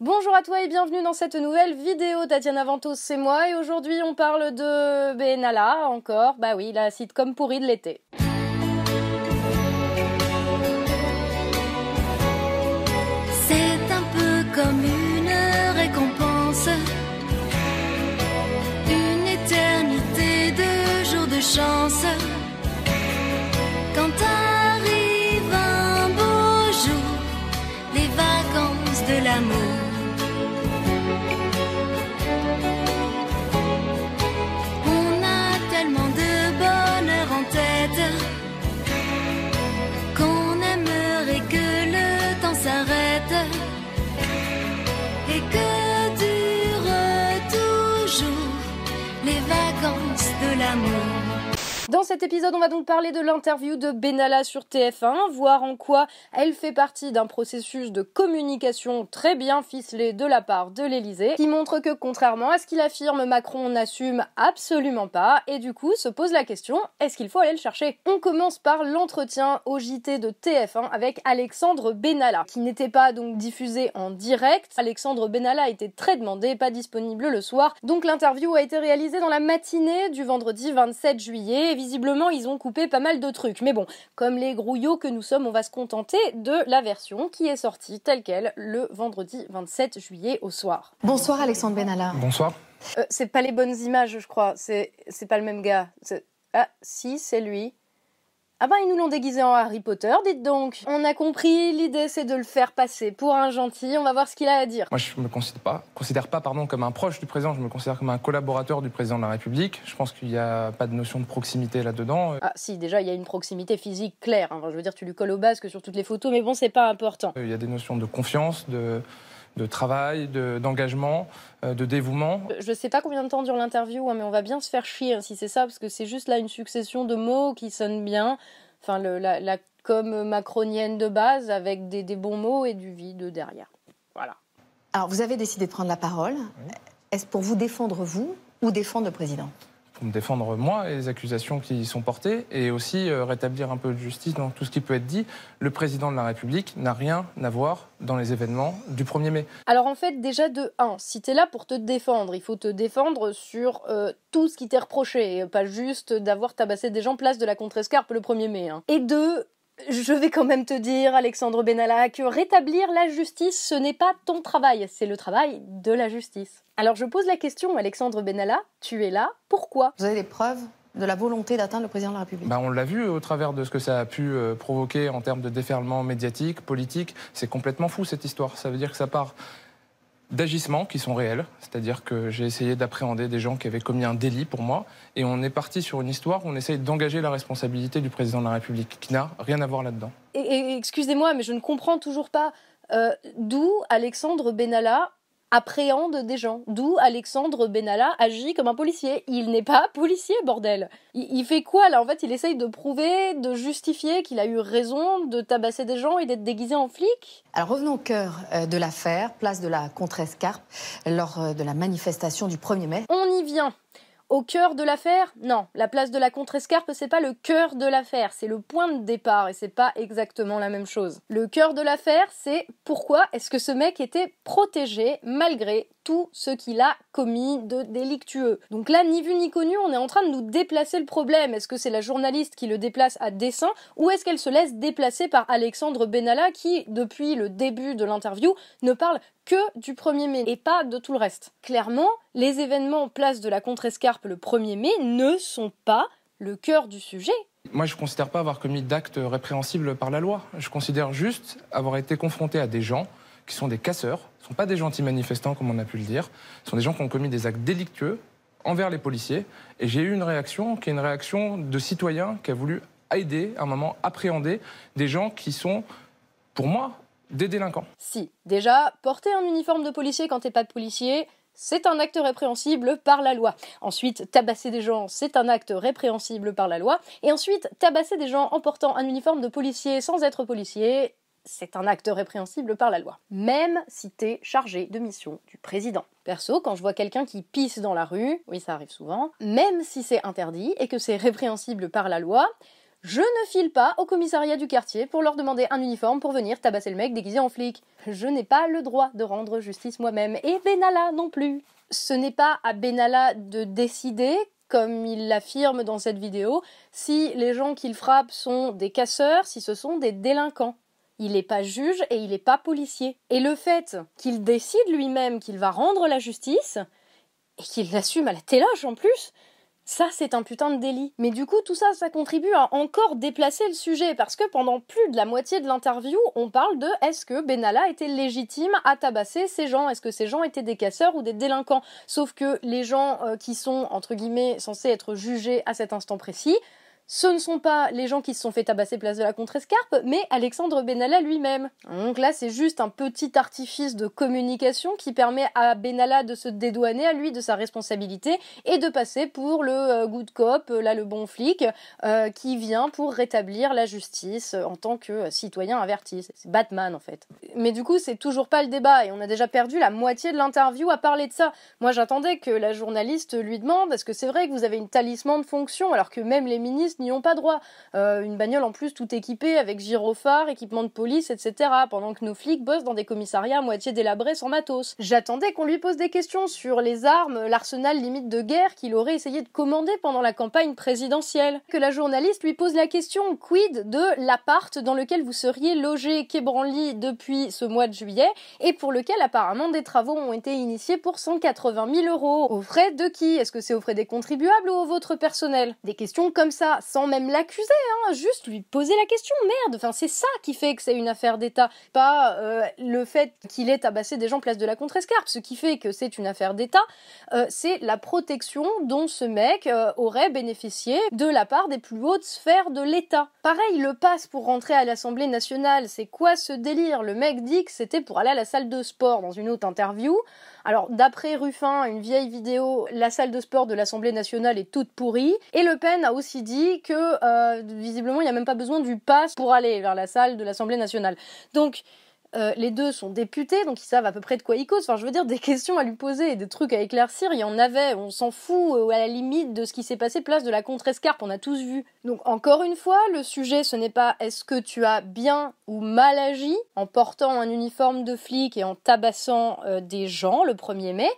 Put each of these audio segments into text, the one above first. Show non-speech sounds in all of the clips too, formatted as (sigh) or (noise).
Bonjour à toi et bienvenue dans cette nouvelle vidéo. Tatiana Ventos, c'est moi et aujourd'hui on parle de Benalla encore. Bah oui, la sitcom pourrie de l'été. De l'amour. Dans cet épisode, on va donc parler de l'interview de Benalla sur TF1, voir en quoi elle fait partie d'un processus de communication très bien ficelé de la part de l'Élysée, qui montre que contrairement à ce qu'il affirme, Macron n'assume absolument pas, et du coup se pose la question, est-ce qu'il faut aller le chercher? On commence par l'entretien au JT de TF1 avec Alexandre Benalla, qui n'était pas donc diffusé en direct. Alexandre Benalla était très demandé, pas disponible le soir, donc l'interview a été réalisée dans la matinée du vendredi 27 juillet, et visiblement ils ont coupé pas mal de trucs. Mais bon, comme les grouillots que nous sommes, on va se contenter de la version qui est sortie telle quelle le vendredi 27 juillet au soir. Bonsoir Alexandre Benalla. Bonsoir. Euh, c'est pas les bonnes images, je crois. C'est c'est pas le même gars. Ah, si, c'est lui. Ah ben, ils nous l'ont déguisé en Harry Potter, dites donc. On a compris, l'idée c'est de le faire passer pour un gentil. On va voir ce qu'il a à dire. Moi, je me considère pas, considère pas pardon, comme un proche du président, je me considère comme un collaborateur du président de la République. Je pense qu'il n'y a pas de notion de proximité là-dedans. Ah si, déjà, il y a une proximité physique claire. hein. Enfin, je veux dire, tu lui colles au basque sur toutes les photos, mais bon, c'est pas important. Il y a des notions de confiance, de, de travail, de- d'engagement, euh, de dévouement. Je sais pas combien de temps dure l'interview, hein, mais on va bien se faire chier hein, si c'est ça, parce que c'est juste là une succession de mots qui sonnent bien. Enfin, le- la, la com macronienne de base avec des, des bons mots et du vide derrière. Voilà. Alors vous avez décidé de prendre la parole. Est-ce pour vous défendre vous ou défendre le président? Pour me défendre moi et les accusations qui y sont portées et aussi euh, rétablir un peu de justice dans tout ce qui peut être dit. Le président de la République n'a rien à voir dans les événements du 1er mai. Alors en fait, déjà de 1, si t'es là pour te défendre, il faut te défendre sur euh, tout ce qui t'est reproché, pas juste d'avoir tabassé des gens place de la contrescarpe le 1er mai. hein. Et deux, je vais quand même te dire, Alexandre Benalla, que rétablir la justice, ce n'est pas ton travail, c'est le travail de la justice. Alors je pose la question, Alexandre Benalla, tu es là, pourquoi? Vous avez des preuves de la volonté d'atteindre le président de la République? Bah, on l'a vu au travers de ce que ça a pu euh, provoquer en termes de déferlement médiatique, politique. C'est complètement fou cette histoire. Ça veut dire que ça part d'agissements qui sont réels, c'est-à-dire que j'ai essayé d'appréhender des gens qui avaient commis un délit pour moi, et on est parti sur une histoire où on essaye d'engager la responsabilité du président de la République, qui n'a rien à voir là-dedans. Excusez-moi, mais je ne comprends toujours pas euh, d'où Alexandre Benalla appréhende des gens, d'où Alexandre Benalla agit comme un policier. Il n'est pas policier, bordel. Il, il fait quoi là? En fait, il essaye de prouver, de justifier qu'il a eu raison de tabasser des gens et d'être déguisé en flic? Alors revenons au cœur euh, de l'affaire, place de la Contrescarpe, lors euh, de la manifestation du 1er mai. On y vient. Au cœur de l'affaire? Non, la place de la contrescarpe, c'est pas le cœur de l'affaire, c'est le point de départ et c'est pas exactement la même chose. Le cœur de l'affaire, c'est pourquoi est-ce que ce mec était protégé malgré tout ce qu'il a commis de délictueux. Donc là, ni vu ni connu, on est en train de nous déplacer le problème. Est-ce que c'est la journaliste qui le déplace à dessein ou est-ce qu'elle se laisse déplacer par Alexandre Benalla qui, depuis le début de l'interview, ne parle que du 1er mai et pas de tout le reste? Clairement, les événements en place de la contrescarpe le 1er mai ne sont pas le cœur du sujet. Moi, je ne considère pas avoir commis d'actes répréhensibles par la loi. Je considère juste avoir été confronté à des gens qui sont des casseurs, ce ne sont pas des gentils manifestants comme on a pu le dire, ce sont des gens qui ont commis des actes délictueux envers les policiers. Et j'ai eu une réaction qui est une réaction de citoyen qui a voulu aider, à un moment, appréhender des gens qui sont, pour moi, des délinquants. Si, déjà, porter un uniforme de policier quand t'es pas policier, c'est un acte répréhensible par la loi. Ensuite, tabasser des gens, c'est un acte répréhensible par la loi. Et ensuite, tabasser des gens en portant un uniforme de policier sans être policier, c'est un acte répréhensible par la loi. Même si t'es chargé de mission du président. Perso, quand je vois quelqu'un qui pisse dans la rue, oui ça arrive souvent, même si c'est interdit et que c'est répréhensible par la loi, Je ne file pas au commissariat du quartier pour leur demander un uniforme pour venir tabasser le mec déguisé en flic. Je n'ai pas le droit de rendre justice moi-même, et Benalla non plus. Ce n'est pas à Benalla de décider, comme il l'affirme dans cette vidéo, si les gens qu'il frappe sont des casseurs, si ce sont des délinquants. Il n'est pas juge et il n'est pas policier. Et le fait qu'il décide lui-même qu'il va rendre la justice, et qu'il l'assume à la téloche en plus, ça, c'est un putain de délit. Mais du coup, tout ça, ça contribue à encore déplacer le sujet, parce que pendant plus de la moitié de l'interview, on parle de est-ce que Benalla était légitime à tabasser ces gens? Est-ce que ces gens étaient des casseurs ou des délinquants? Sauf que les gens euh, qui sont, entre guillemets, censés être jugés à cet instant précis, ce ne sont pas les gens qui se sont fait tabasser place de la Contrescarpe, mais Alexandre Benalla lui-même. Donc là, c'est juste un petit artifice de communication qui permet à Benalla de se dédouaner à lui de sa responsabilité et de passer pour le euh, good cop, euh, là le bon flic, euh, qui vient pour rétablir la justice en tant que citoyen averti. C'est Batman en fait. Mais du coup, c'est toujours pas le débat et on a déjà perdu la moitié de l'interview à parler de ça. Moi, j'attendais que la journaliste lui demande, parce que c'est vrai que vous avez une talisman de fonction, alors que même les ministres n'y ont pas droit. Euh, une bagnole en plus tout équipée avec gyrophare, équipement de police, etc. Pendant que nos flics bossent dans des commissariats à moitié délabrés sans matos. J'attendais qu'on lui pose des questions sur les armes, l'arsenal limite de guerre qu'il aurait essayé de commander pendant la campagne présidentielle. Que la journaliste lui pose la question quid de l'appart dans lequel vous seriez logé Branly depuis ce mois de juillet et pour lequel apparemment des travaux ont été initiés pour 180 000 euros. Au frais de qui? Est-ce que c'est au frais des contribuables ou au vôtre personnel Des questions comme ça, sans même l'accuser, hein, juste lui poser la question. Merde, enfin c'est ça qui fait que c'est une affaire d'État, pas euh, le fait qu'il ait tabassé des gens place de la Contrescarpe. Ce qui fait que c'est une affaire d'État, euh, c'est la protection dont ce mec euh, aurait bénéficié de la part des plus hautes sphères de l'État. Pareil, le passe pour rentrer à l'Assemblée nationale, c'est quoi ce délire? Le mec dit que c'était pour aller à la salle de sport dans une autre interview. Alors, d'après Ruffin, une vieille vidéo, la salle de sport de l'Assemblée nationale est toute pourrie. Et Le Pen a aussi que, euh, visiblement, il n'y a même pas besoin du pass pour aller vers la salle de l'Assemblée nationale. Donc, euh, les deux sont députés, donc ils savent à peu près de quoi ils causent. Enfin, je veux dire, des (laughs) questions à lui poser et des trucs à éclaircir, il y en avait. On s'en fout euh, à la limite de ce qui s'est passé place de la contre-escarpe, on a tous vu. Donc, encore une fois, le sujet, ce n'est pas est-ce que tu as bien ou mal agi en portant un uniforme de flic et en tabassant des gens le 1er mai.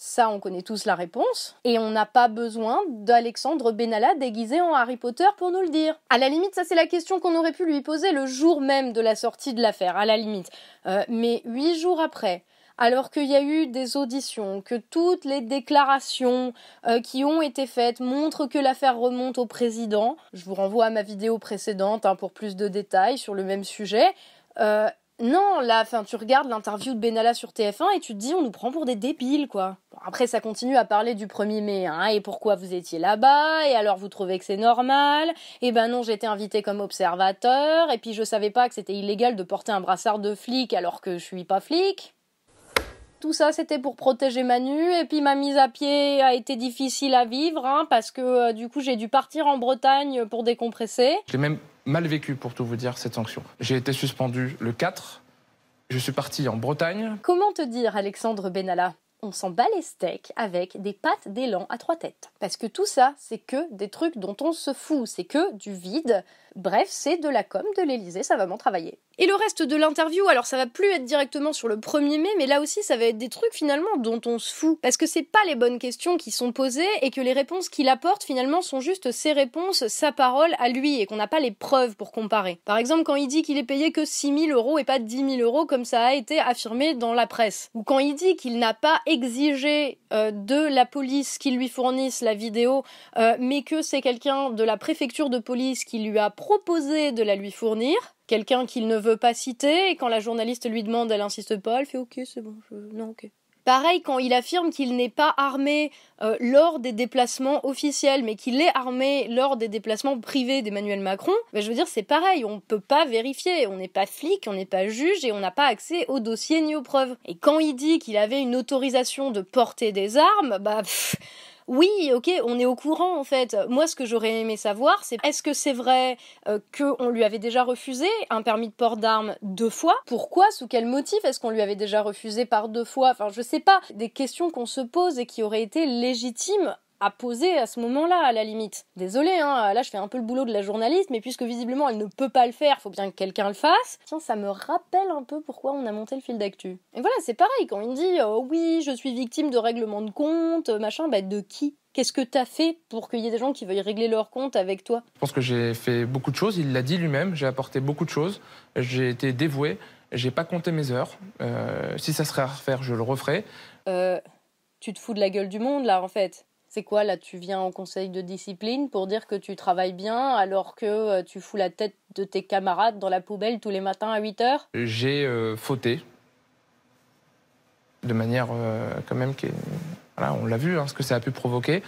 Ça, on connaît tous la réponse. Et on n'a pas besoin d'Alexandre Benalla déguisé en Harry Potter pour nous le dire. À la limite, ça c'est la question qu'on aurait pu lui poser le jour même de la sortie de l'affaire, à la limite. Euh, mais huit jours après, alors qu'il y a eu des auditions, que toutes les déclarations euh, qui ont été faites montrent que l'affaire remonte au président. Je vous renvoie à ma vidéo précédente hein, pour plus de détails sur le même sujet. Euh, non, là, enfin, tu regardes l'interview de Benalla sur TF1 et tu te dis, on nous prend pour des débiles, quoi. après, ça continue à parler du 1er mai, hein, et pourquoi vous étiez là-bas, et alors vous trouvez que c'est normal, et ben non, j'étais invité comme observateur, et puis je savais pas que c'était illégal de porter un brassard de flic alors que je suis pas flic. Tout ça, c'était pour protéger Manu, et puis ma mise à pied a été difficile à vivre, hein, parce que euh, du coup, j'ai dû partir en Bretagne pour décompresser. J'ai même mal vécu, pour tout vous dire, cette sanction. J'ai été suspendu le 4. Je suis parti en Bretagne. Comment te dire, Alexandre Benalla? On s'en bat les steaks avec des pattes d'élan à trois têtes. Parce que tout ça, c'est que des trucs dont on se fout, c'est que du vide. Bref, c'est de la com de l'Elysée, ça va m'en travailler. Et le reste de l'interview, alors ça va plus être directement sur le 1er mai, mais là aussi ça va être des trucs finalement dont on se fout. Parce que c'est pas les bonnes questions qui sont posées et que les réponses qu'il apporte finalement sont juste ses réponses, sa parole à lui et qu'on n'a pas les preuves pour comparer. Par exemple, quand il dit qu'il est payé que 6 000 euros et pas 10 000 euros comme ça a été affirmé dans la presse. Ou quand il dit qu'il n'a pas exigé euh, de la police qu'il lui fournisse la vidéo, euh, mais que c'est quelqu'un de la préfecture de police qui lui a proposé de la lui fournir quelqu'un qu'il ne veut pas citer, et quand la journaliste lui demande, elle insiste pas, elle fait ok, c'est bon, je... non, ok. Pareil quand il affirme qu'il n'est pas armé euh, lors des déplacements officiels, mais qu'il est armé lors des déplacements privés d'Emmanuel Macron, ben, je veux dire c'est pareil, on ne peut pas vérifier, on n'est pas flic, on n'est pas juge et on n'a pas accès aux dossiers ni aux preuves. Et quand il dit qu'il avait une autorisation de porter des armes, bah oui, ok, on est au courant en fait. Moi, ce que j'aurais aimé savoir, c'est est-ce que c'est vrai euh, qu'on lui avait déjà refusé un permis de port d'armes deux fois? Pourquoi? Sous quel motif est-ce qu'on lui avait déjà refusé par deux fois? Enfin, je sais pas. Des questions qu'on se pose et qui auraient été légitimes à poser à ce moment-là, à la limite. Désolée, hein, là je fais un peu le boulot de la journaliste, mais puisque visiblement elle ne peut pas le faire, faut bien que quelqu'un le fasse. Tiens, ça me rappelle un peu pourquoi on a monté le fil d'actu. Et voilà, c'est pareil, quand il dit oh oui, je suis victime de règlement de compte, machin, bah de qui? Qu'est-ce que t'as fait pour qu'il y ait des gens qui veuillent régler leur compte avec toi? Je pense que j'ai fait beaucoup de choses, il l'a dit lui-même, j'ai apporté beaucoup de choses, j'ai été dévoué, j'ai pas compté mes heures. Euh, si ça serait à refaire, je le referai. Euh, tu te fous de la gueule du monde là en fait c'est quoi là Tu viens au conseil de discipline pour dire que tu travailles bien alors que euh, tu fous la tête de tes camarades dans la poubelle tous les matins à 8 heures? J'ai euh, fauté. De manière euh, quand même qui on l'a vu, hein, ce que ça a pu provoquer.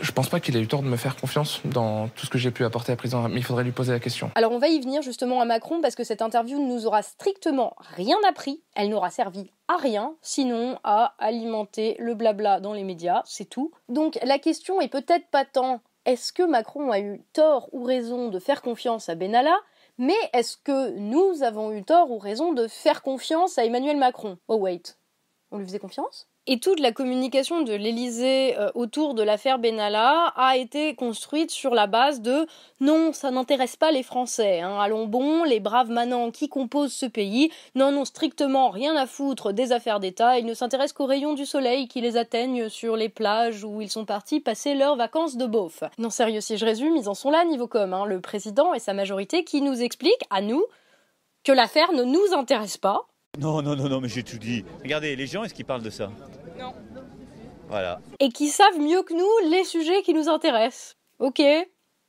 Je pense pas qu'il ait eu tort de me faire confiance dans tout ce que j'ai pu apporter à président, mais il faudrait lui poser la question. Alors on va y venir justement à Macron parce que cette interview ne nous aura strictement rien appris, elle n'aura servi à rien, sinon à alimenter le blabla dans les médias, c'est tout. Donc la question est peut-être pas tant est-ce que Macron a eu tort ou raison de faire confiance à Benalla, mais est-ce que nous avons eu tort ou raison de faire confiance à Emmanuel Macron? Oh wait, on lui faisait confiance? Et toute la communication de l'Élysée euh, autour de l'affaire Benalla a été construite sur la base de non, ça n'intéresse pas les Français. Hein. Allons bon, les braves manants qui composent ce pays n'en ont strictement rien à foutre des affaires d'État. Ils ne s'intéressent qu'aux rayons du soleil qui les atteignent sur les plages où ils sont partis passer leurs vacances de beauf. Non, sérieux, si je résume, ils en sont là niveau com. Hein. Le président et sa majorité qui nous expliquent, à nous, que l'affaire ne nous intéresse pas non, non, non, non, mais j'ai tout dit. Regardez, les gens, est-ce qu'ils parlent de ça Non. Voilà. Et qui savent mieux que nous les sujets qui nous intéressent. Ok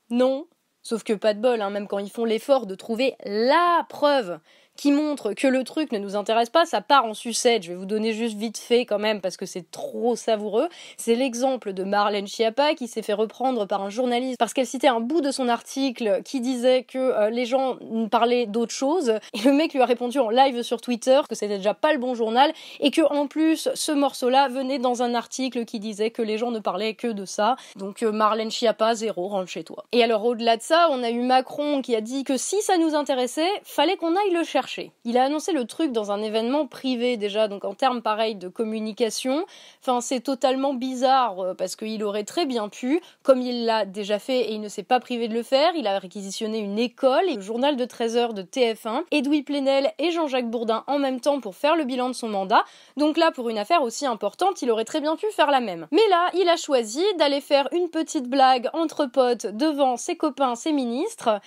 Non. Sauf que pas de bol, hein, même quand ils font l'effort de trouver la preuve qui montre que le truc ne nous intéresse pas, ça part en sucette. Je vais vous donner juste vite fait quand même parce que c'est trop savoureux. C'est l'exemple de Marlène Schiappa qui s'est fait reprendre par un journaliste parce qu'elle citait un bout de son article qui disait que euh, les gens parlaient d'autre chose et le mec lui a répondu en live sur Twitter que c'était déjà pas le bon journal et que en plus ce morceau-là venait dans un article qui disait que les gens ne parlaient que de ça. Donc euh, Marlène Schiappa zéro rentre chez toi. Et alors au-delà de ça, on a eu Macron qui a dit que si ça nous intéressait, fallait qu'on aille le chercher il a annoncé le truc dans un événement privé déjà, donc en termes pareils de communication. Enfin, c'est totalement bizarre euh, parce qu'il aurait très bien pu, comme il l'a déjà fait et il ne s'est pas privé de le faire, il a réquisitionné une école et le journal de 13 heures de TF1, Edoui Plenel et Jean-Jacques Bourdin en même temps pour faire le bilan de son mandat. Donc là, pour une affaire aussi importante, il aurait très bien pu faire la même. Mais là, il a choisi d'aller faire une petite blague entre potes devant ses copains, ses ministres,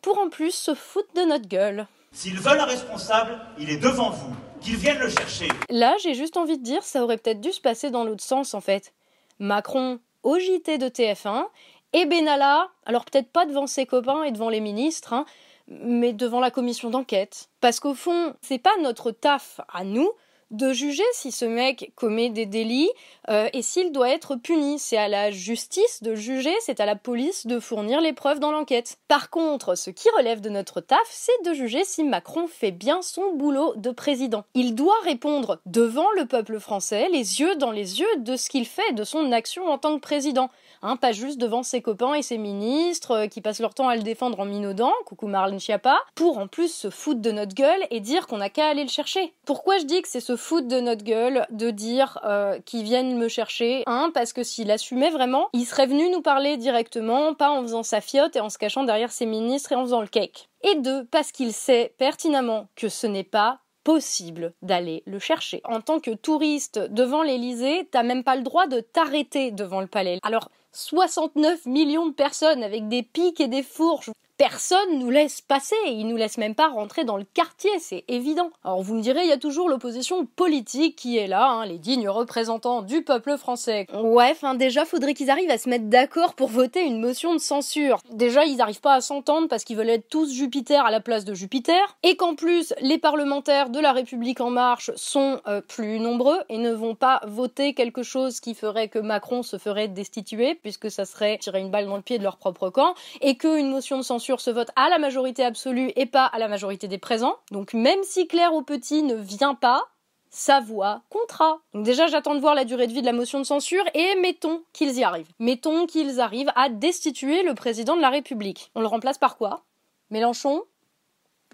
pour en plus se foutre de notre gueule. S'ils veulent un responsable, il est devant vous. Qu'ils viennent le chercher. Là, j'ai juste envie de dire, ça aurait peut-être dû se passer dans l'autre sens en fait. Macron au de TF1 et Benalla, alors peut-être pas devant ses copains et devant les ministres, hein, mais devant la commission d'enquête. Parce qu'au fond, c'est pas notre taf à nous de juger si ce mec commet des délits euh, et s'il doit être puni. C'est à la justice de juger, c'est à la police de fournir les preuves dans l'enquête. Par contre, ce qui relève de notre taf, c'est de juger si Macron fait bien son boulot de président. Il doit répondre devant le peuple français, les yeux dans les yeux de ce qu'il fait, de son action en tant que président. Hein, pas juste devant ses copains et ses ministres euh, qui passent leur temps à le défendre en minaudant, coucou Marlène Schiappa, pour en plus se foutre de notre gueule et dire qu'on n'a qu'à aller le chercher. Pourquoi je dis que c'est se foutre de notre gueule de dire euh, qu'ils viennent me chercher Un, parce que s'il assumait vraiment, il serait venu nous parler directement, pas en faisant sa fiotte et en se cachant derrière ses ministres et en faisant le cake. Et deux, parce qu'il sait pertinemment que ce n'est pas possible d'aller le chercher. En tant que touriste devant l'Elysée, t'as même pas le droit de t'arrêter devant le palais. Alors, 69 millions de personnes avec des pics et des fourches personne nous laisse passer, ils nous laissent même pas rentrer dans le quartier, c'est évident. Alors vous me direz, il y a toujours l'opposition politique qui est là, hein, les dignes représentants du peuple français. Ouais, enfin déjà, faudrait qu'ils arrivent à se mettre d'accord pour voter une motion de censure. Déjà, ils n'arrivent pas à s'entendre parce qu'ils veulent être tous Jupiter à la place de Jupiter, et qu'en plus, les parlementaires de la République en marche sont euh, plus nombreux et ne vont pas voter quelque chose qui ferait que Macron se ferait destituer, puisque ça serait tirer une balle dans le pied de leur propre camp, et qu'une motion de censure ce vote à la majorité absolue et pas à la majorité des présents. Donc même si Claire au petit ne vient pas, sa voix comptera. Donc déjà, j'attends de voir la durée de vie de la motion de censure et mettons qu'ils y arrivent. Mettons qu'ils arrivent à destituer le président de la République. On le remplace par quoi? Mélenchon?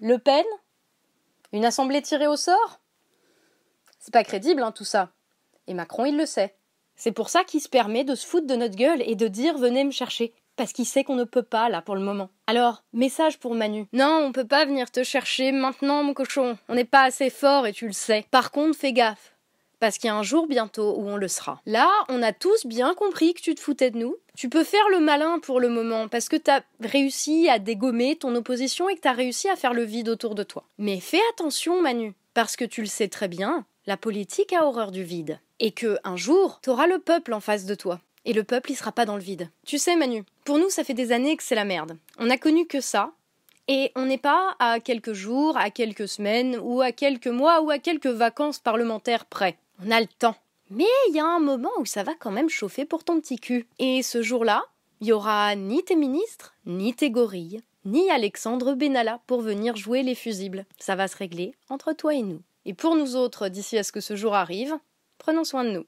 Le Pen? Une assemblée tirée au sort? C'est pas crédible, hein, tout ça. Et Macron, il le sait. C'est pour ça qu'il se permet de se foutre de notre gueule et de dire venez me chercher. Parce qu'il sait qu'on ne peut pas là pour le moment. Alors, message pour Manu. Non, on peut pas venir te chercher maintenant, mon cochon. On n'est pas assez fort et tu le sais. Par contre, fais gaffe. Parce qu'il y a un jour bientôt où on le sera. Là, on a tous bien compris que tu te foutais de nous. Tu peux faire le malin pour le moment parce que t'as réussi à dégommer ton opposition et que t'as réussi à faire le vide autour de toi. Mais fais attention, Manu. Parce que tu le sais très bien, la politique a horreur du vide. Et que, un jour, t'auras le peuple en face de toi. Et le peuple, il sera pas dans le vide. Tu sais, Manu, pour nous, ça fait des années que c'est la merde. On a connu que ça. Et on n'est pas à quelques jours, à quelques semaines, ou à quelques mois, ou à quelques vacances parlementaires près. On a le temps. Mais il y a un moment où ça va quand même chauffer pour ton petit cul. Et ce jour-là, il y aura ni tes ministres, ni tes gorilles, ni Alexandre Benalla pour venir jouer les fusibles. Ça va se régler entre toi et nous. Et pour nous autres, d'ici à ce que ce jour arrive, prenons soin de nous.